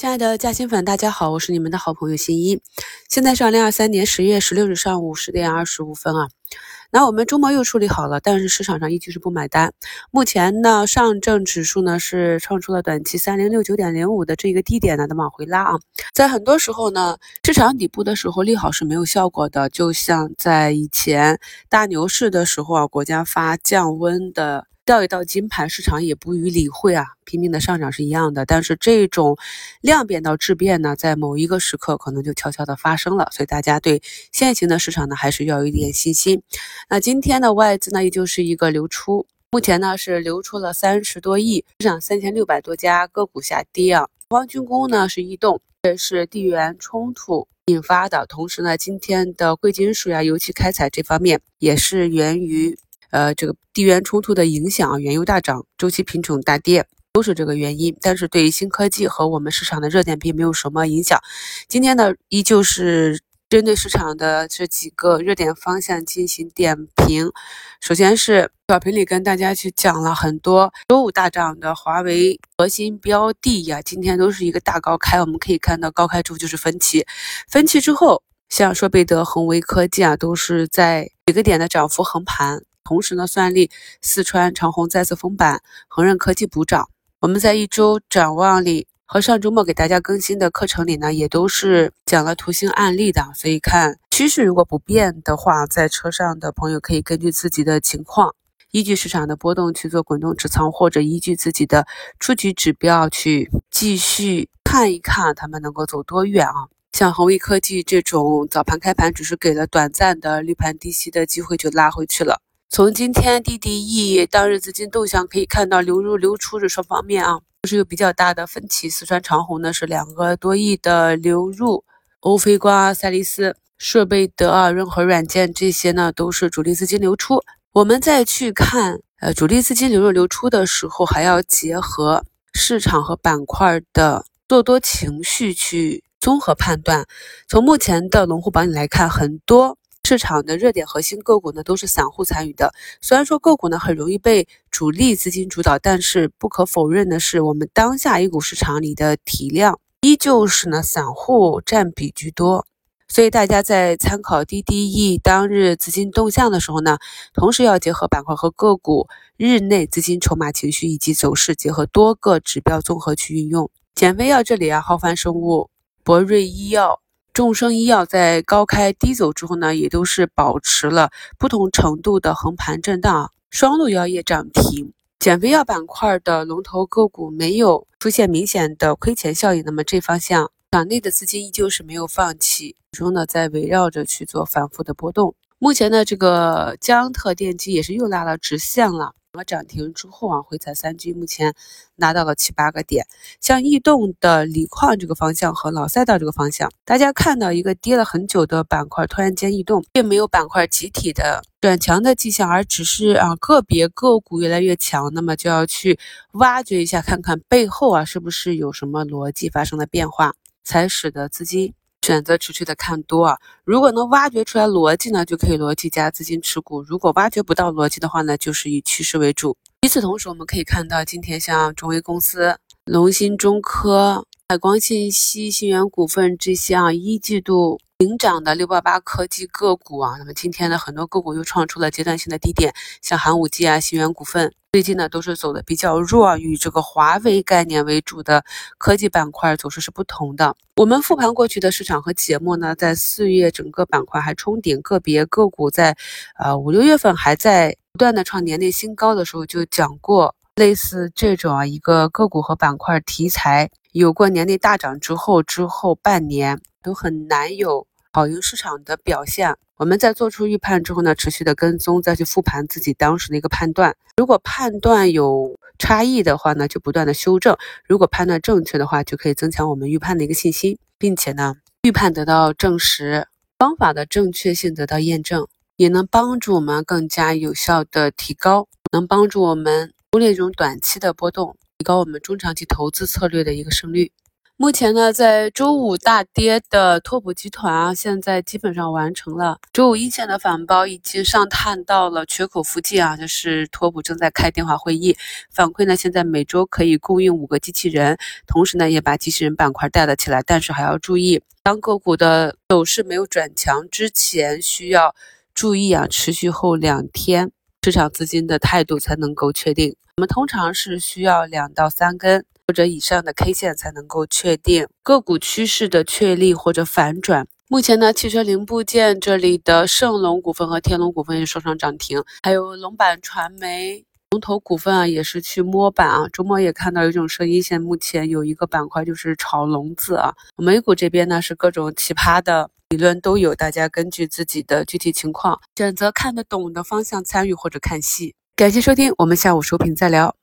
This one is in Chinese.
亲爱的嘉兴粉，大家好，我是你们的好朋友新一。现在是二零二三年十月十六日上午十点二十五分啊。那我们周末又处理好了，但是市场上依旧是不买单。目前呢，上证指数呢是创出了短期三零六九点零五的这个低点呢，的往回拉啊。在很多时候呢，市场底部的时候利好是没有效果的，就像在以前大牛市的时候啊，国家发降温的。掉一道金牌，市场也不予理会啊，拼命的上涨是一样的。但是这种量变到质变呢，在某一个时刻可能就悄悄的发生了。所以大家对现行的市场呢，还是要有一点信心。那今天的外资呢，依旧是一个流出，目前呢是流出了三十多亿，市场三千六百多家个股下跌啊。光军工呢是异动，这是地缘冲突引发的。同时呢，今天的贵金属呀、油气开采这方面也是源于。呃，这个地缘冲突的影响，原油大涨，周期品种大跌，都是这个原因。但是对于新科技和我们市场的热点并没有什么影响。今天呢，依旧是针对市场的这几个热点方向进行点评。首先是小评里跟大家去讲了很多周五大涨的华为核心标的呀，今天都是一个大高开。我们可以看到高开之后就是分歧，分歧之后，像硕贝德、恒威科技啊，都是在几个点的涨幅横盘。同时呢，算力、四川长虹再次封板，恒润科技补涨。我们在一周展望里和上周末给大家更新的课程里呢，也都是讲了图形案例的。所以看趋势如果不变的话，在车上的朋友可以根据自己的情况，依据市场的波动去做滚动持仓，或者依据自己的出局指标去继续看一看他们能够走多远啊。像恒威科技这种早盘开盘只是给了短暂的绿盘低吸的机会，就拉回去了。从今天 DDE 当日资金动向可以看到，流入流出这双方面啊，都是有比较大的分歧。四川长虹呢是两个多亿的流入，欧菲光、赛力斯、设备德啊、润和软件这些呢都是主力资金流出。我们再去看，呃，主力资金流入流出的时候，还要结合市场和板块的做多情绪去综合判断。从目前的龙虎榜里来看，很多。市场的热点核心个股呢，都是散户参与的。虽然说个股呢很容易被主力资金主导，但是不可否认的是，我们当下 A 股市场里的体量依旧是呢散户占比居多。所以大家在参考 DDE 当日资金动向的时候呢，同时要结合板块和个股日内资金筹码情绪以及走势，结合多个指标综合去运用。减肥药这里啊，浩帆生物、博瑞医药。众生医药在高开低走之后呢，也都是保持了不同程度的横盘震荡。双鹿药业涨停，减肥药板块的龙头个股没有出现明显的亏钱效应，那么这方向场内的资金依旧是没有放弃，始终呢在围绕着去做反复的波动。目前呢，这个江特电机也是又拉了直线了。个涨停之后啊，回踩三居，目前拿到了七八个点。像异动的锂矿这个方向和老赛道这个方向，大家看到一个跌了很久的板块突然间异动，并没有板块集体的转强的迹象，而只是啊个别个股越来越强，那么就要去挖掘一下，看看背后啊是不是有什么逻辑发生了变化，才使得资金。选择持续的看多啊，如果能挖掘出来逻辑呢，就可以逻辑加资金持股；如果挖掘不到逻辑的话呢，就是以趋势为主。与此同时，我们可以看到今天像中微公司、龙芯中科、海光信息、信源股份这些啊，一季度。领涨的六八八科技个股啊，那么今天呢，很多个股又创出了阶段性的低点，像寒武纪啊、新源股份，最近呢都是走的比较弱，与这个华为概念为主的科技板块走势是不同的。我们复盘过去的市场和节目呢，在四月整个板块还冲顶，个别个股在呃五六月份还在不断的创年内新高的时候，就讲过类似这种啊一个个股和板块题材有过年内大涨之后，之后半年都很难有。跑赢市场的表现，我们在做出预判之后呢，持续的跟踪，再去复盘自己当时的一个判断。如果判断有差异的话呢，就不断的修正；如果判断正确的话，就可以增强我们预判的一个信心，并且呢，预判得到证实，方法的正确性得到验证，也能帮助我们更加有效的提高，能帮助我们忽略这种短期的波动，提高我们中长期投资策略的一个胜率。目前呢，在周五大跌的拓普集团啊，现在基本上完成了周五一线的反包，已经上探到了缺口附近啊。就是拓普正在开电话会议，反馈呢，现在每周可以供应五个机器人，同时呢，也把机器人板块带了起来。但是还要注意，当个股的走势没有转强之前，需要注意啊，持续后两天市场资金的态度才能够确定。我们通常是需要两到三根。或者以上的 K 线才能够确定个股趋势的确立或者反转。目前呢，汽车零部件这里的盛龙股份和天龙股份也双双涨停，还有龙板传媒、龙头股份啊也是去摸板啊。周末也看到有一种声音，现在目前有一个板块就是炒龙字啊。美股这边呢是各种奇葩的理论都有，大家根据自己的具体情况选择看得懂的方向参与或者看戏。感谢收听，我们下午收评再聊。